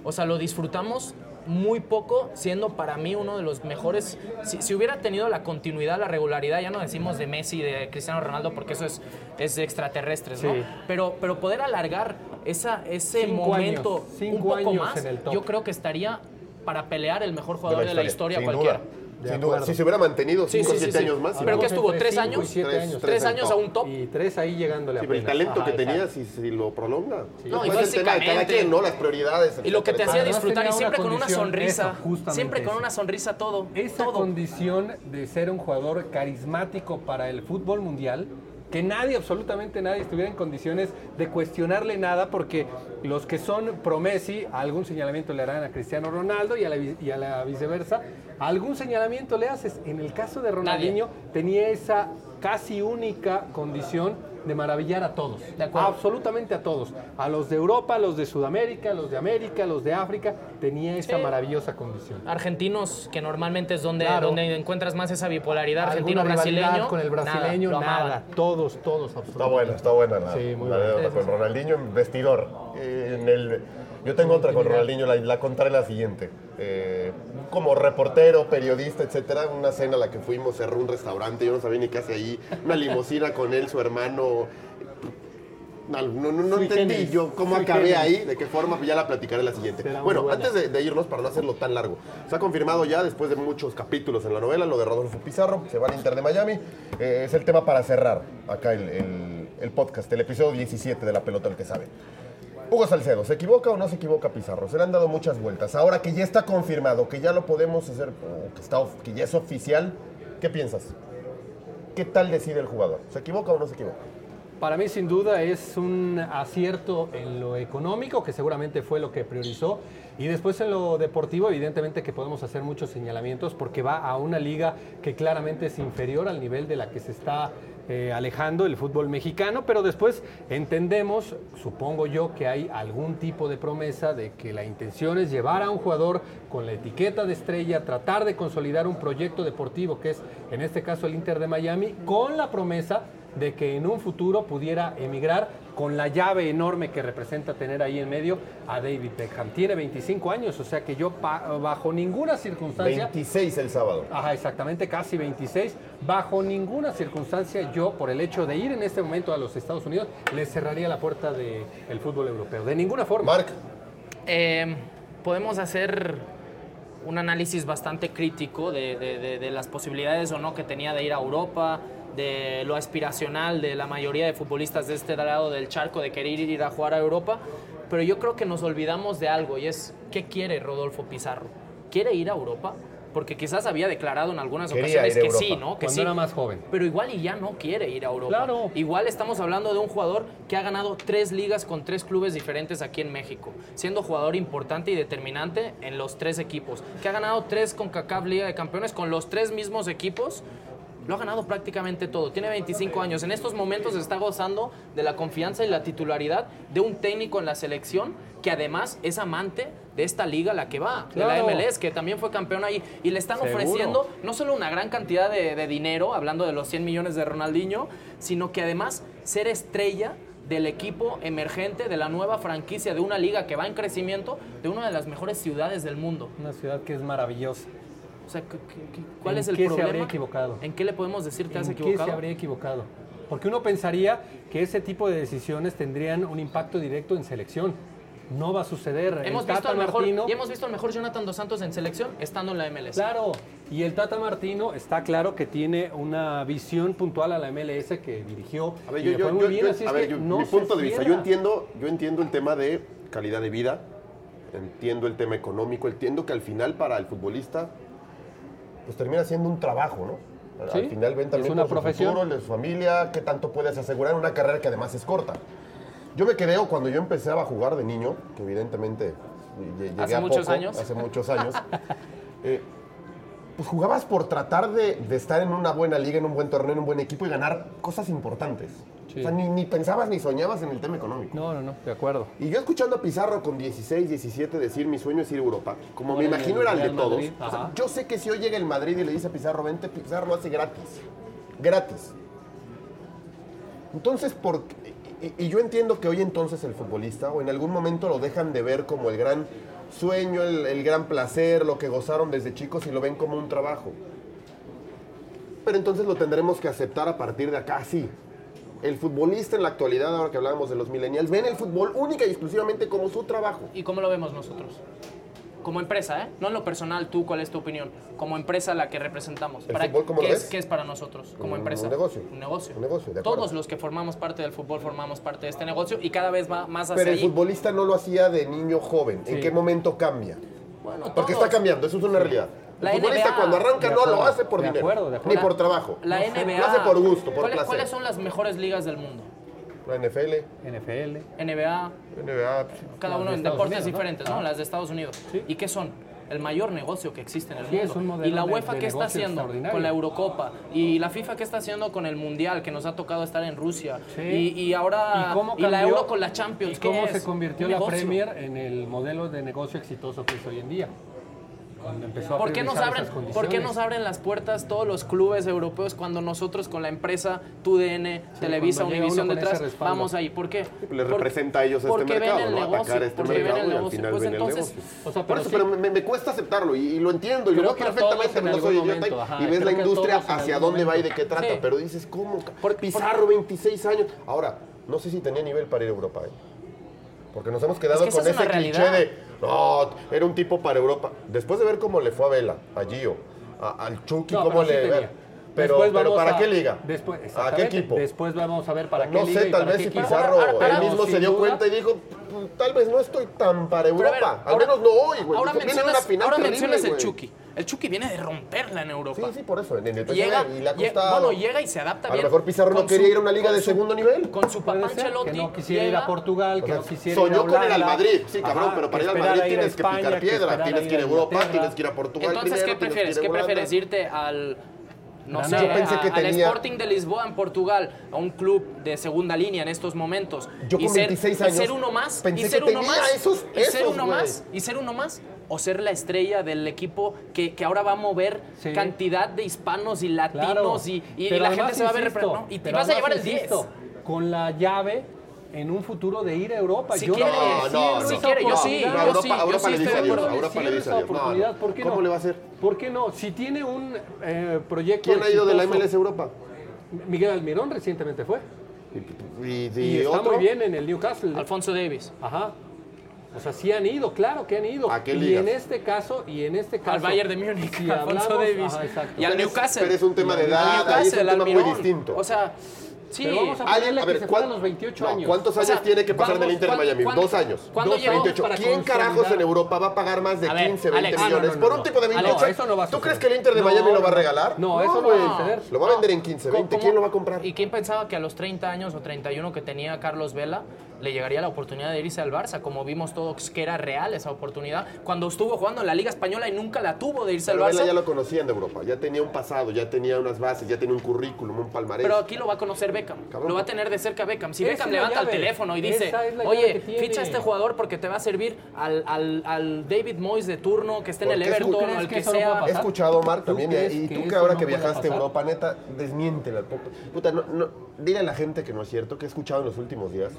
O sea, lo disfrutamos muy poco, siendo para mí uno de los mejores. Si, si hubiera tenido la continuidad, la regularidad, ya no decimos de Messi, de Cristiano Ronaldo, porque eso es, es de extraterrestres, ¿no? Sí. Pero, pero poder alargar esa, ese Cinco momento años, cinco un poco años más, en el top. yo creo que estaría para pelear el mejor jugador de la historia, cualquiera. Duda. Sin duda. Si se hubiera mantenido Sí, 5 o sí, sí, 7 sí. años más. Pero que estuvo tres años, y Tres- años. tres a un top. Y tres ahí llegándole Sí, pero el talento Ajá, que tenía, exacto. si, si lo prolonga. No, y Después el tema de cada quien, ¿no? Las prioridades. Y lo que te hacía disfrutar y siempre con una sonrisa. eso, siempre con eso. una sonrisa todo. Esa todo. condición de ser un jugador carismático para el fútbol mundial, que nadie, absolutamente nadie, estuviera en condiciones de cuestionarle nada, porque los que son pro Messi, algún señalamiento le harán a Cristiano Ronaldo y a la, y a la viceversa, algún señalamiento le haces. En el caso de Ronaldinho, tenía esa casi única condición de maravillar a todos, De acuerdo. absolutamente a todos, a los de Europa, a los de Sudamérica, a los de América, a los de África, tenía esa Sí. maravillosa condición. Argentinos, que normalmente es donde, Claro. donde encuentras más esa bipolaridad argentino-brasileño. con el brasileño, nada, todos, todos, absolutamente. Está buena, está buena la, Sí, muy la buena. con Ronaldinho en vestidor. Eh, en el, yo tengo otra con Ronaldinho, la, la contaré la siguiente. Eh, como reportero, periodista, etcétera, una cena a la que fuimos, cerró un restaurante, yo no sabía ni qué hace ahí, una limusina con él, su hermano. No, entendí yo cómo sui acabé ahí, de qué forma, pues ya la platicaré la siguiente. Será Bueno, antes de, de irnos, para no hacerlo tan largo, se ha confirmado ya, después de muchos capítulos en la novela, lo de Rodolfo Pizarro, se va al Inter de Miami. Eh, es el tema para cerrar acá el, el- el podcast, el episodio 17 de La Pelota, el que sabe. Hugo Salcedo, ¿se equivoca o no se equivoca Pizarro? Se le han dado muchas vueltas. Ahora que ya está confirmado, que ya lo podemos hacer, o que, está, que ya es oficial, ¿qué piensas? ¿Qué tal decide el jugador? ¿Se equivoca o no se equivoca? Para mí, sin duda, es un acierto en lo económico, que seguramente fue lo que priorizó. Y después en lo deportivo, evidentemente que podemos hacer muchos señalamientos porque va a una liga que claramente es inferior al nivel de la que se está eh, alejando el fútbol mexicano, pero después entendemos, supongo yo, que hay algún tipo de promesa de que la intención es llevar a un jugador con la etiqueta de estrella, tratar de consolidar un proyecto deportivo, que es en este caso el Inter de Miami, con la promesa de que en un futuro pudiera emigrar con la llave enorme que representa tener ahí en medio a David Beckham. Tiene 25 años, o sea que yo pa- bajo ninguna circunstancia... 26 el sábado. Ajá, exactamente, casi 26. Bajo ninguna circunstancia yo, por el hecho de ir en este momento a los Estados Unidos, le cerraría la puerta del fútbol europeo. De ninguna forma. Marc, Eh, podemos hacer un análisis bastante crítico de, de- de- de las posibilidades o no que tenía de ir a Europa, de lo aspiracional de la mayoría de futbolistas de este lado del charco de querer ir a jugar a Europa, pero yo creo que nos olvidamos de algo y es ¿qué quiere Rodolfo Pizarro? ¿Quiere ir a Europa? Porque quizás había declarado en algunas Quería ocasiones que Europa, sí, ¿no? Que cuando sí. era más joven. Pero igual y ya no quiere ir a Europa. Claro. Igual estamos hablando de un jugador que ha ganado tres ligas con tres clubes diferentes aquí en México, siendo jugador importante y determinante en los tres equipos, que ha ganado tres con CACAF Liga de Campeones con los tres mismos equipos. Lo ha ganado prácticamente todo. Tiene 25 años. En estos momentos está gozando de la confianza y la titularidad de un técnico en la selección que además es amante de esta liga a la que va, de la MLS, que también fue campeón ahí. Y le están Seguro. ofreciendo no solo una gran cantidad de, de dinero, hablando de los 100 millones de Ronaldinho, sino que además ser estrella del equipo emergente de la nueva franquicia de una liga que va en crecimiento de una de las mejores ciudades del mundo. Una ciudad que es maravillosa. O sea, ¿qué- qué- qué- ¿cuál ¿En es el qué se problema? habría equivocado? ¿En qué le podemos decir te has ¿En qué equivocado? se habría equivocado? Porque uno pensaría que ese tipo de decisiones tendrían un impacto directo en selección. No va a suceder. Hemos El visto, Tata al mejor, Martino- y hemos visto al mejor Jonathan Dos Santos en selección estando en la MLS. Claro, y el Tata Martino está claro que tiene una visión puntual a la MLS que dirigió. A ver, yo, yo- yo- bien, yo- así es a ver, que yo- no mi punto de vista, yo entiendo, yo entiendo el tema de calidad de vida, entiendo el tema económico, entiendo que al final para el futbolista pues termina siendo un trabajo, ¿no? Al final ven también es una por profesión. De su familia, qué tanto puedes asegurar una carrera que además es corta. Yo me quedé cuando yo empecé a jugar de niño, que evidentemente llegué hace muchos años. Hace muchos años. Eh, pues jugabas por tratar de, estar en una buena liga, en un buen torneo, en un buen equipo y ganar cosas importantes. Sí. O sea, ni, ni, pensabas ni soñabas en el tema económico. No, no, no, de acuerdo. Y yo escuchando a Pizarro con 16, 17 decir mi sueño es ir a Europa, como me imagino era el de todos. Yo sé que si hoy llega el Madrid y le dice a Pizarro, vente, Pizarro lo hace gratis. Gratis. Entonces, ¿por? Y, yo entiendo que hoy entonces el futbolista, o en algún momento lo dejan de ver como el gran sueño, el, el gran placer, lo que gozaron desde chicos y lo ven como un trabajo. Pero entonces lo tendremos que aceptar a partir de acá, sí el futbolista en la actualidad, ahora que hablábamos de los millennials, ven el fútbol única y exclusivamente como su trabajo. ¿Y cómo lo vemos nosotros? Como empresa, ¿eh? No en lo personal, tú, ¿cuál es tu opinión? Como empresa la que representamos. ¿El para, fútbol cómo ¿qué, lo es, ves? ¿Qué es para nosotros como un, empresa? Un negocio. Un negocio. Un negocio de Todos los que formamos parte del fútbol formamos parte de este negocio y cada vez va más hacia Pero el futbolista no lo hacía de niño joven. Sí. ¿En qué momento cambia? Bueno, Porque está cambiando, eso es una sí. realidad. La el futbolista NBA, cuando arranca acuerdo, no lo hace por de dinero, acuerdo, de acuerdo. ni por trabajo. La NBA. Lo hace por gusto, por ¿Cuáles, placer. ¿Cuáles son las mejores ligas del mundo? La NFL. NFL. NBA. NBA. Pues, Cada uno en deportes Unidos, diferentes, ¿no? ¿no? Las de Estados Unidos. ¿Sí? ¿Y qué son? El mayor negocio que existe en el sí, mundo. y la UEFA de, de qué está haciendo con la Eurocopa. Y la FIFA qué está haciendo con el Mundial, que nos ha tocado estar en Rusia. Sí. Y, y, ahora. ¿Y, cómo cambió, ¿Y, la Euro con la Champions. ¿Y cómo se convirtió la Premier en el modelo de negocio exitoso que es hoy en día? ¿Por qué, nos abren, ¿Por qué nos abren las puertas todos los clubes europeos cuando nosotros con la empresa TUDN, sí, Televisa, Univisión detrás, vamos ahí? ¿Por qué? Les representa a ellos este mercado, ¿no? Atacar este mercado y al final ven el negocio. Pero, Por eso, pero me, cuesta aceptarlo y, lo entiendo. Creo yo veo perfectamente, y ves la industria hacia dónde va y de qué trata, pero dices, ¿cómo? Pizarro, 26 años. Ahora, no sé si tenía nivel para ir a Europa, ¿eh? Porque nos hemos quedado con ese cliché de, era un tipo para Europa. Después de ver cómo le fue a Vela, a Gio, al Chucky, cómo le... Pero, pero ¿para qué liga? Después, ¿A qué equipo? Después vamos a ver para qué liga. No sé, tal vez si Pizarro ahora, él mismo se dio cuenta y dijo, tal vez no estoy tan para Europa. Ahora, al menos no hoy, güey. Ahora mencionas, una final ahora mencionas el Chucky. El Chucky viene de romperla en Europa. Sí, sí, por eso. En el llega, y le ha costado. Bueno, llega y se adapta a bien. A lo mejor Pizarro no quería su, ir a una liga de su, segundo nivel. Con su papá Ancelotti. Que no quisiera llega, ir a Portugal, que o sea, no quisiera soñó ir a Soñó con el al Madrid. Sí, cabrón, pero para ir al Madrid tienes que picar piedra. Tienes que ir a Europa, tienes que ir a Portugal Entonces, ¿qué prefieres? ¿Qué prefieres? ¿Irte al no sé, al Sporting de Lisboa en Portugal, a un club de segunda línea en estos momentos. Y ser, uno más, y ser uno más, y ser uno más, y ser uno más, o ser la estrella del equipo que, que ahora va a mover cantidad de hispanos y latinos y, la gente se va a ver. Y te vas a llevar el 10. Con la llave en un futuro de ir a Europa. Si yo quiere, no, no, no, si yo sí. No, Europa, sí, Europa, le. No, ¿Cómo le va a hacer? ¿Por qué no? Si tiene un eh, proyecto. ¿Quién ha ido de la MLS Europa? Miguel Almirón recientemente fue. Y, y, está muy bien en el Newcastle. Alfonso Davis. Ajá. O sea, sí han ido, claro que han ido. ¿A qué y en este caso, y en este caso. Al Bayern de Múnich, si Alfonso Davis. Y al Newcastle. Pero es un tema de edad, es un tema muy distinto. O sea, Sí. Pero vamos a ponerle a ver, que se los 28 no, años. ¿Cuántos años o sea, tiene que pasar en el Inter de Miami? Dos años. ¿Cuándo dos, 28. ¿Quién carajos en Europa va a pagar más de ver, 15, 20 Alex, millones ah, no, no, por un tipo de 28? Alex, eso no va a ¿Tú crees que el Inter de Miami lo va a regalar? No, eso no, va a suceder. Lo va a vender en 15, 20. ¿Quién lo va a comprar? ¿Y quién pensaba que a los 30 años o 31 que tenía Carlos Vela le llegaría la oportunidad de irse al Barça, como vimos todos que era real esa oportunidad, cuando estuvo jugando en la Liga Española y nunca la tuvo de irse al Barça. ya lo conocían de Europa, ya tenía un pasado, ya tenía unas bases, ya tenía un currículum, un palmarés. Pero aquí lo va a conocer Beckham, lo va a tener de cerca Beckham. Si Beckham levanta el teléfono y dice, oye, ficha a este jugador porque te va a servir al, David Moyes de turno, que esté en el Everton, al que, que sea... He escuchado, Marc, también, y tú que, ahora que viajaste a Europa, neta, desmiéntela. Puta, no, no, dile a la gente que no es cierto, que he escuchado en los últimos días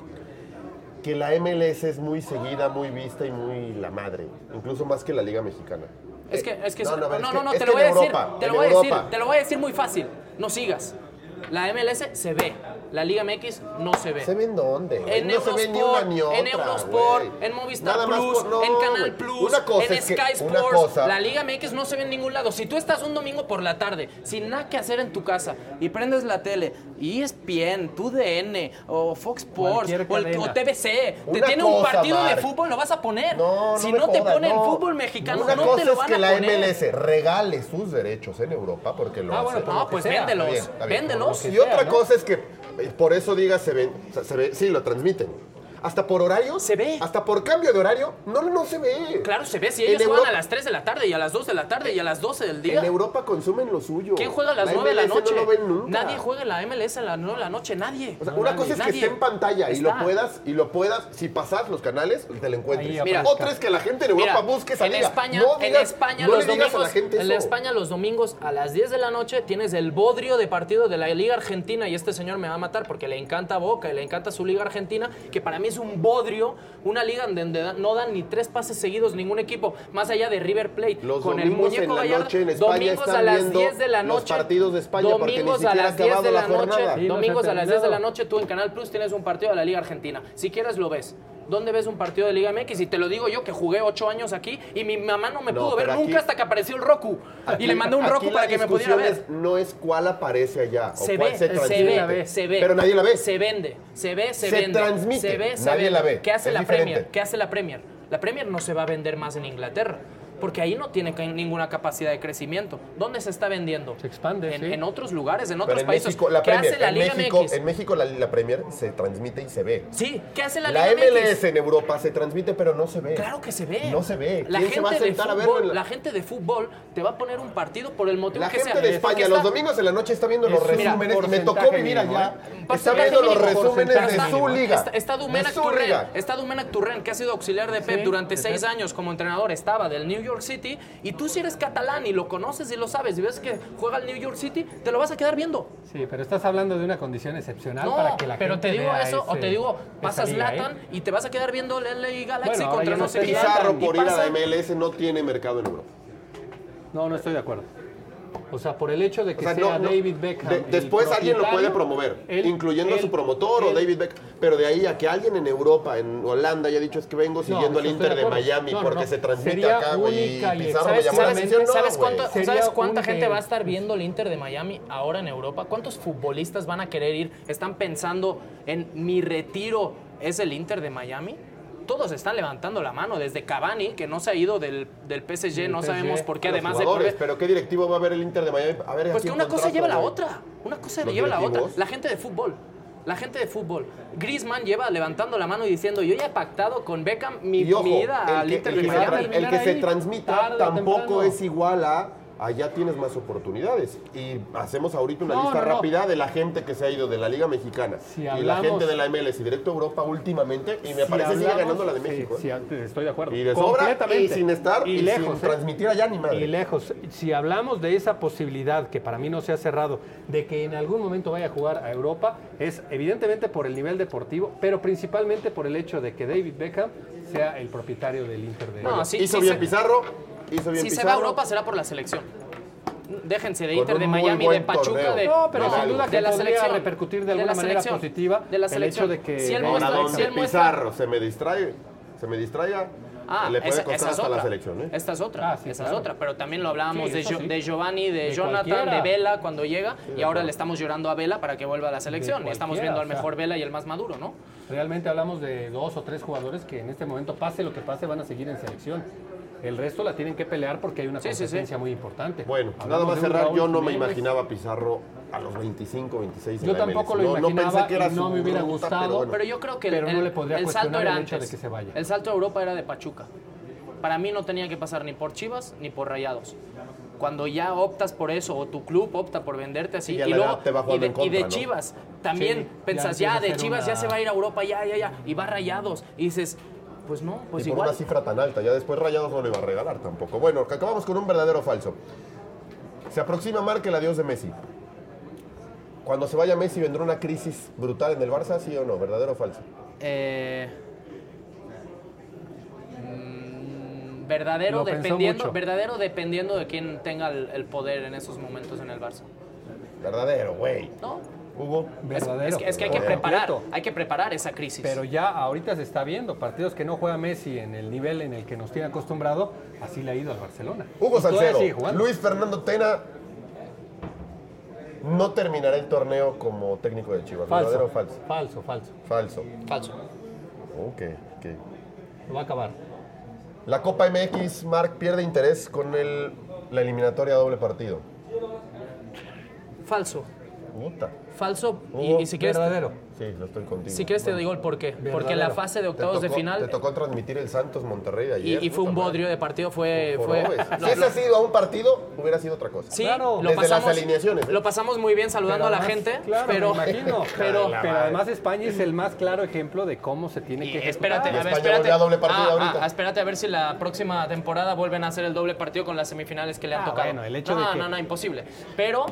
que la MLS es muy seguida, muy vista y muy la madre, incluso más que la Liga Mexicana. Es que, es que, no, no, no, no, te lo voy a decir, te lo voy a decir, te lo voy a decir muy fácil, no sigas. La MLS se ve, la Liga MX no se ve. ¿Se ve en dónde? En no Eurosport, en Eurosport, en Movistar Plus, en Canal Plus, en Sky Sports. Cosa... La Liga MX no se ve en ningún lado. Si tú estás un domingo por la tarde, sin nada que hacer en tu casa, y prendes la tele, y ESPN, DN o Fox Sports, o, el, TVC, te tiene un partido de fútbol, lo vas a poner. No, si no joda, te ponen fútbol mexicano, no te lo van es que a poner. la MLS regale sus derechos en Europa, porque lo Ah, bueno, ah, pues no, pues véndelos, véndelos. Y otra cosa es que por eso digas se ven, se ve, sí, lo transmiten. Hasta por horario. Se ve. Hasta por cambio de horario. No, no se ve. Claro, se ve. Si En ellos juegan Europa- a las 3 de la tarde y a las 2 de la tarde y a las 12 del día. En Europa consumen lo suyo. ¿Quién juega a las La 9 de la noche? No lo ven nunca. Nadie juega en la MLS a las 9 de la noche, nadie. O sea, una cosa es que Nadie. esté en pantalla y lo puedas, y lo puedas, si pasas los canales, te lo encuentres. Mira, Otra es que la gente en Europa Mira, busque esa en liga. España, no en digas- España no los domingos, en. España los domingos a las 10 de la noche tienes el bodrio de partido de la Liga Argentina y este señor me va a matar porque le encanta Boca y le encanta su Liga Argentina, que para mí es un bodrio, una liga en donde no dan ni tres pases seguidos ningún equipo, más allá de River Plate Los con el muñeco en la Gallardo, noche en España domingos están a las viendo 10 de la los noche, partidos de España domingos a las ha 10 de la la noche. Sí, domingos a las 10 de la noche tú en Canal Plus tienes un partido de la Liga Argentina, si quieres lo ves. ¿Dónde ves un partido de Liga MX? Y te lo digo yo que jugué ocho años aquí y mi mamá no me No, pudo ver nunca hasta que apareció el Roku. Aquí- y le mandé un Roku para que me pudiera ver. es- no es cuál aparece allá Se o ve, se se, ve, se ve. Pero nadie la ve. Se vende, se ve, se, Se vende. transmite, Se ve, se nadie vende. la ve. ¿Qué hace Es la diferente. Premier? ¿Qué hace la Premier? La Premier no se va a vender más en Inglaterra. Porque ahí no tiene ninguna capacidad de crecimiento. ¿Dónde se está vendiendo? Se expande, En, sí. en otros lugares, en otros en países. México, la ¿Qué Premier, hace la en, Liga México, MX? en México la, la Premier se transmite y se ve. Sí, ¿qué hace la, La, Liga MLS MX? en Europa se transmite, pero no se ve. Claro que se ve. No se ve. La ¿Quién gente, se va a de sentar a verlo fútbol, la- la gente de te va a poner un partido por el motivo La que gente sea. de Porque España los domingos en la noche está viendo los un resúmenes y me tocó vivir allá. ¿eh? Está viendo los resúmenes de su liga. Está, de Dumenac Turren, está Dumenac Turren, que ha sido auxiliar de Pep durante seis años como entrenador. Estaba del New York City y tú si eres catalán y lo conoces y lo sabes y ves que juega el New York City, te lo vas a quedar viendo. Sí, pero estás hablando de una condición excepcional No, para que la pero gente te digo vea eso o ese- te digo, pasas liga, ¿eh? Latan y te vas a quedar viendo el LA Galaxy Bueno, contra no sé. Pizarro por ir a la MLS no tiene mercado en Europa. No, no estoy de acuerdo. O sea, por el hecho de que O sea, sea no, no. David Beckham. De- después alguien lo puede promover, él- incluyendo a él- su promotor o David Beckham. Pero de ahí a que alguien en Europa, en Holanda, haya dicho es que vengo siguiendo al Inter de. Miami porque no. se transmite Sería acá, güey. única Y y Pizarro me ¿Sabes, llamó la sabes- atención. No, sabes Sería ¿sabes cuánta gente va a estar viendo el Inter de Miami ahora en Europa? ¿Cuántos futbolistas van a querer ir? ¿Están pensando en mi retiro es el Inter de Miami? Todos están levantando la mano, desde Cavani, que no se ha ido del, del PSG, no PSG. sabemos por qué, además de por- pero ¿qué directivo va a ver el Inter de Miami? A ver, Pues que un una cosa lleva a la otra. Una cosa ¿Los lleva la otra. La gente de fútbol. La gente de fútbol. Griezmann lleva levantando la mano y diciendo, yo ya he pactado con Beckham mi, ojo, mi ida el al que, Inter de Miami. el que se transmita tampoco es igual a allá tienes más oportunidades. Y hacemos ahorita una No, lista no, no. rápida de la gente que se ha ido de la Liga Mexicana Si y la gente de la MLS y directo a Europa últimamente. Y me Si parece sigue hablamos- ganando la de sí, México. ¿eh? sí, estoy de acuerdo. Y de sobra Completamente. y sin estar y, lejos, sin ¿eh? transmitir allá ni madre. Y lejos. Si hablamos de esa posibilidad, que para mí no se ha cerrado, de que en algún momento vaya a jugar a Europa, es evidentemente por el nivel deportivo, pero principalmente por el hecho de que David Beckham sea el propietario del Inter de No, sí, hizo sí bien Pizarro, hizo bien Si se va a Europa será por la selección. Déjense de Inter, de Miami, de Pachuca, torneo. de, No, pero sin duda de que la podría selección. repercutir de De alguna la manera selección. positiva De la el selección. hecho de que Si él muestra- si él muestra- Pizarro se me distrae, se me distraiga, Ah, le puede esa, costar esa es hasta otra. la selección. ¿eh? Esta es otra. Ah, sí, esa claro. es otra. Pero también lo hablábamos Sí, de, eso Jo- sí. de Giovanni, de, De Jonathan, cualquiera. de Vela cuando llega. y ahora le estamos llorando a Vela para que vuelva a la selección. Y estamos cualquiera, viendo al o sea. mejor Vela y el más maduro, ¿no? Realmente hablamos de dos o tres jugadores que en este momento, pase lo que pase, van a seguir en selección. El resto la tienen que pelear porque hay una Sí, sí, sí. competencia muy importante. Bueno, Hablamos nada más cerrar, Raúl yo no me imaginaba a Pizarro a los 25, 26 en Yo la tampoco MLS. lo No- no imaginaba pensé que era y no me hubiera ruta, gustado, pero bueno. Pero yo creo que el, Pero no le podría el salto era el hecho antes. de que se vaya. El salto a Europa era de Pachuca. Para mí no tenía que pasar ni por Chivas ni por Rayados. Cuando ya optas por eso o tu club opta por venderte así y la luego te va y jugando de, en contra, y de ¿no? Chivas también Sí, pensas ya de Chivas ya se va a ir a Europa ya ya ya y va Rayados y dices pues no pues y por una cifra tan alta, ya después Rayados no lo iba a regalar tampoco. Bueno, acabamos con un verdadero o falso. Se aproxima Marca el adiós de Messi. Cuando se vaya Messi vendrá una crisis brutal en el Barça, ¿sí o no? ¿Verdadero o falso? Eh, mm, verdadero Lo dependiendo verdadero dependiendo de quién tenga el, el poder en esos momentos en el Barça. Verdadero, güey. ¿No? Hugo. Es, Verdadero. es que, es que hay que preparar, hay que preparar esa crisis. Pero ya ahorita se está viendo partidos que no juega Messi en el nivel en el que nos tiene acostumbrado, así le ha ido al Barcelona. Hugo Salcedo. Luis Fernando Tena no terminará el torneo como técnico de Chivas. ¿Verdadero o falso, falso? falso, falso. Falso. Falso. Ok, ok. Lo va a acabar. La Copa MX, Marc, pierde interés con el, la eliminatoria a doble partido. Falso. Puta. Falso. Y, Hugo, y si quieres. Verdadero. Sí, lo estoy contigo. Si quieres te digo el por qué. Porque la Verdadero. fase de octavos de final. Te tocó transmitir el Santos Monterrey Y, ayer. y fue un madre. bodrio de partido, fue... Si ese ha sido a un partido, hubiera sido otra cosa. Sí, Claro. lo Desde pasamos, las alineaciones, ¿eh? lo pasamos muy bien saludando a la además, gente, claro, pero, me imagino. pero, pero además España es el más claro ejemplo de cómo se tiene y que espérate, a ver, espérate. a doble partido Ah, ahorita. ah, espérate a ver si la próxima temporada vuelven a hacer el doble partido con las semifinales que le han Ah, tocado. bueno, el hecho no, de que- no, no, imposible. Pero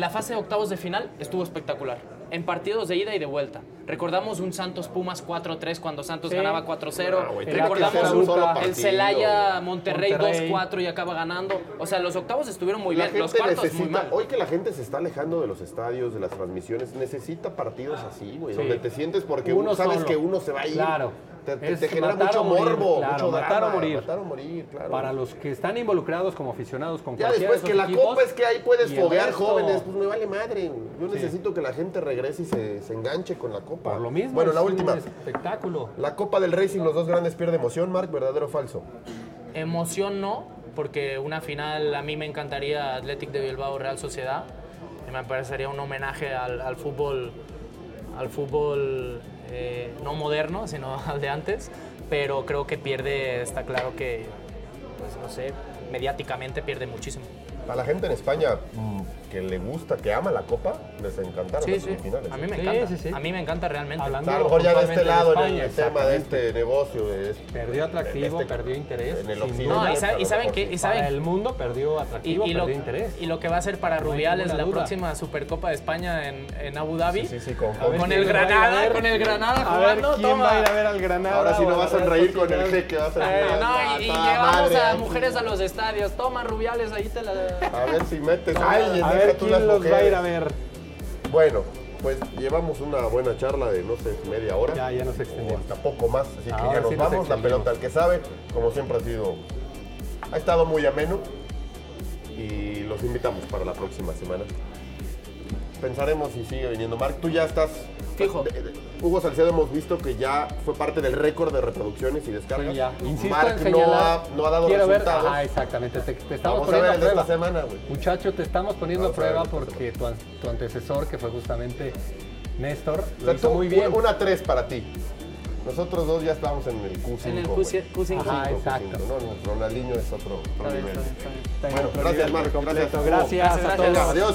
la fase de octavos de final estuvo espectacular. En partidos de ida y de vuelta. Recordamos un Santos Pumas 4-3 cuando Santos Sí. ganaba 4-0. No, güey, tiene que Recordamos un solo un- partido, el Celaya. Monterrey, Monterrey. 2-4 y acaba ganando. O sea, los octavos estuvieron muy la bien, los cuartos muy necesita, mal. hoy que la gente se está alejando de los estadios, de las transmisiones, necesita partidos así, güey, donde te sientes porque Uno uno sabes solo. que uno se va a ir. Claro. Te, te- genera mucho morir, morbo, claro, mucho matar drama. o morir. Matar o morir, claro. Para los que están involucrados como aficionados con Ya cualquiera después de que la equipos, copa es que ahí puedes foguear resto- jóvenes, pues me vale madre. Yo necesito que la gente regrese y se, se enganche con la copa. Por lo mismo, Bueno, la es un última. espectáculo. La copa del Racing, los dos grandes pierde emoción, Marc, ¿verdadero o falso? Emoción no, porque una final a mí me encantaría Athletic de Bilbao Real Sociedad. Y Me parecería un homenaje al, al fútbol, al fútbol eh, no moderno, sino al de antes. Pero creo que pierde, está claro que, pues no sé, mediáticamente pierde muchísimo. A la gente en España mm, que le gusta, que ama la copa, les encantaron Sí, las sí. semifinales. A mí me Sí, encanta. sí, sí. A mí me encanta realmente. Hablando a lo mejor ya de este lado el, tema de este negocio, este- Perdió atractivo, este- perdió interés. en el. No, y, sabe- lo y saben que, sí. y saben, Para el mundo perdió atractivo, y lo, perdió interés. y lo que va a ser para No Rubiales la duda. próxima Supercopa de España en, en Abu Dhabi. Sí, sí, sí, con, Con quién el lo Granada, ver. con el Granada A ver jugando, quién toma. va a ir a ver al Granada. Ahora sí no vas a reír con el jeque, vas a Eh, no, y, y Ah, llevamos a mujeres a los estadios. Toma, Rubiales, ahí te la... A ver si metes a alguien, ver quién los va a ir a ver. Bueno, pues llevamos una buena charla de, no sé, media hora. Ya, ya nos extendimos. hasta poco más, así que Ahora ya nos sí nos vamos. La pelota al que sabe, como siempre ha sido, ha estado muy ameno y los invitamos para la próxima semana. Pensaremos si sigue viniendo Marc. Tú ya estás Fijo. de- de- Hugo Salcedo hemos visto que ya fue parte del récord de reproducciones y descargas. Sí, ya. Insisto Marc en no ha, no ha dado Quiero ver. resultados. Ajá, exactamente. Te, te estamos Vamos a ver poniendo a esta prueba. semana, güey. Muchacho, te estamos poniendo Vamos a ver a prueba esta porque tu, tu antecesor, que fue justamente Néstor, O lo sea, hizo tú, muy bien. Una 3 para ti. Nosotros dos ya estamos en el Q5. En el güey. Q5. Q5. Ajá, Q5, exacto. No, no, Ronaldinho es otro, otro Está bien, nivel. está bien, está bien. Está en Bueno, gracias, Marco. Gracias. Gracias, Gracias, a gracias. todos. Adiós.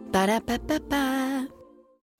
Ba-da-ba-ba-ba.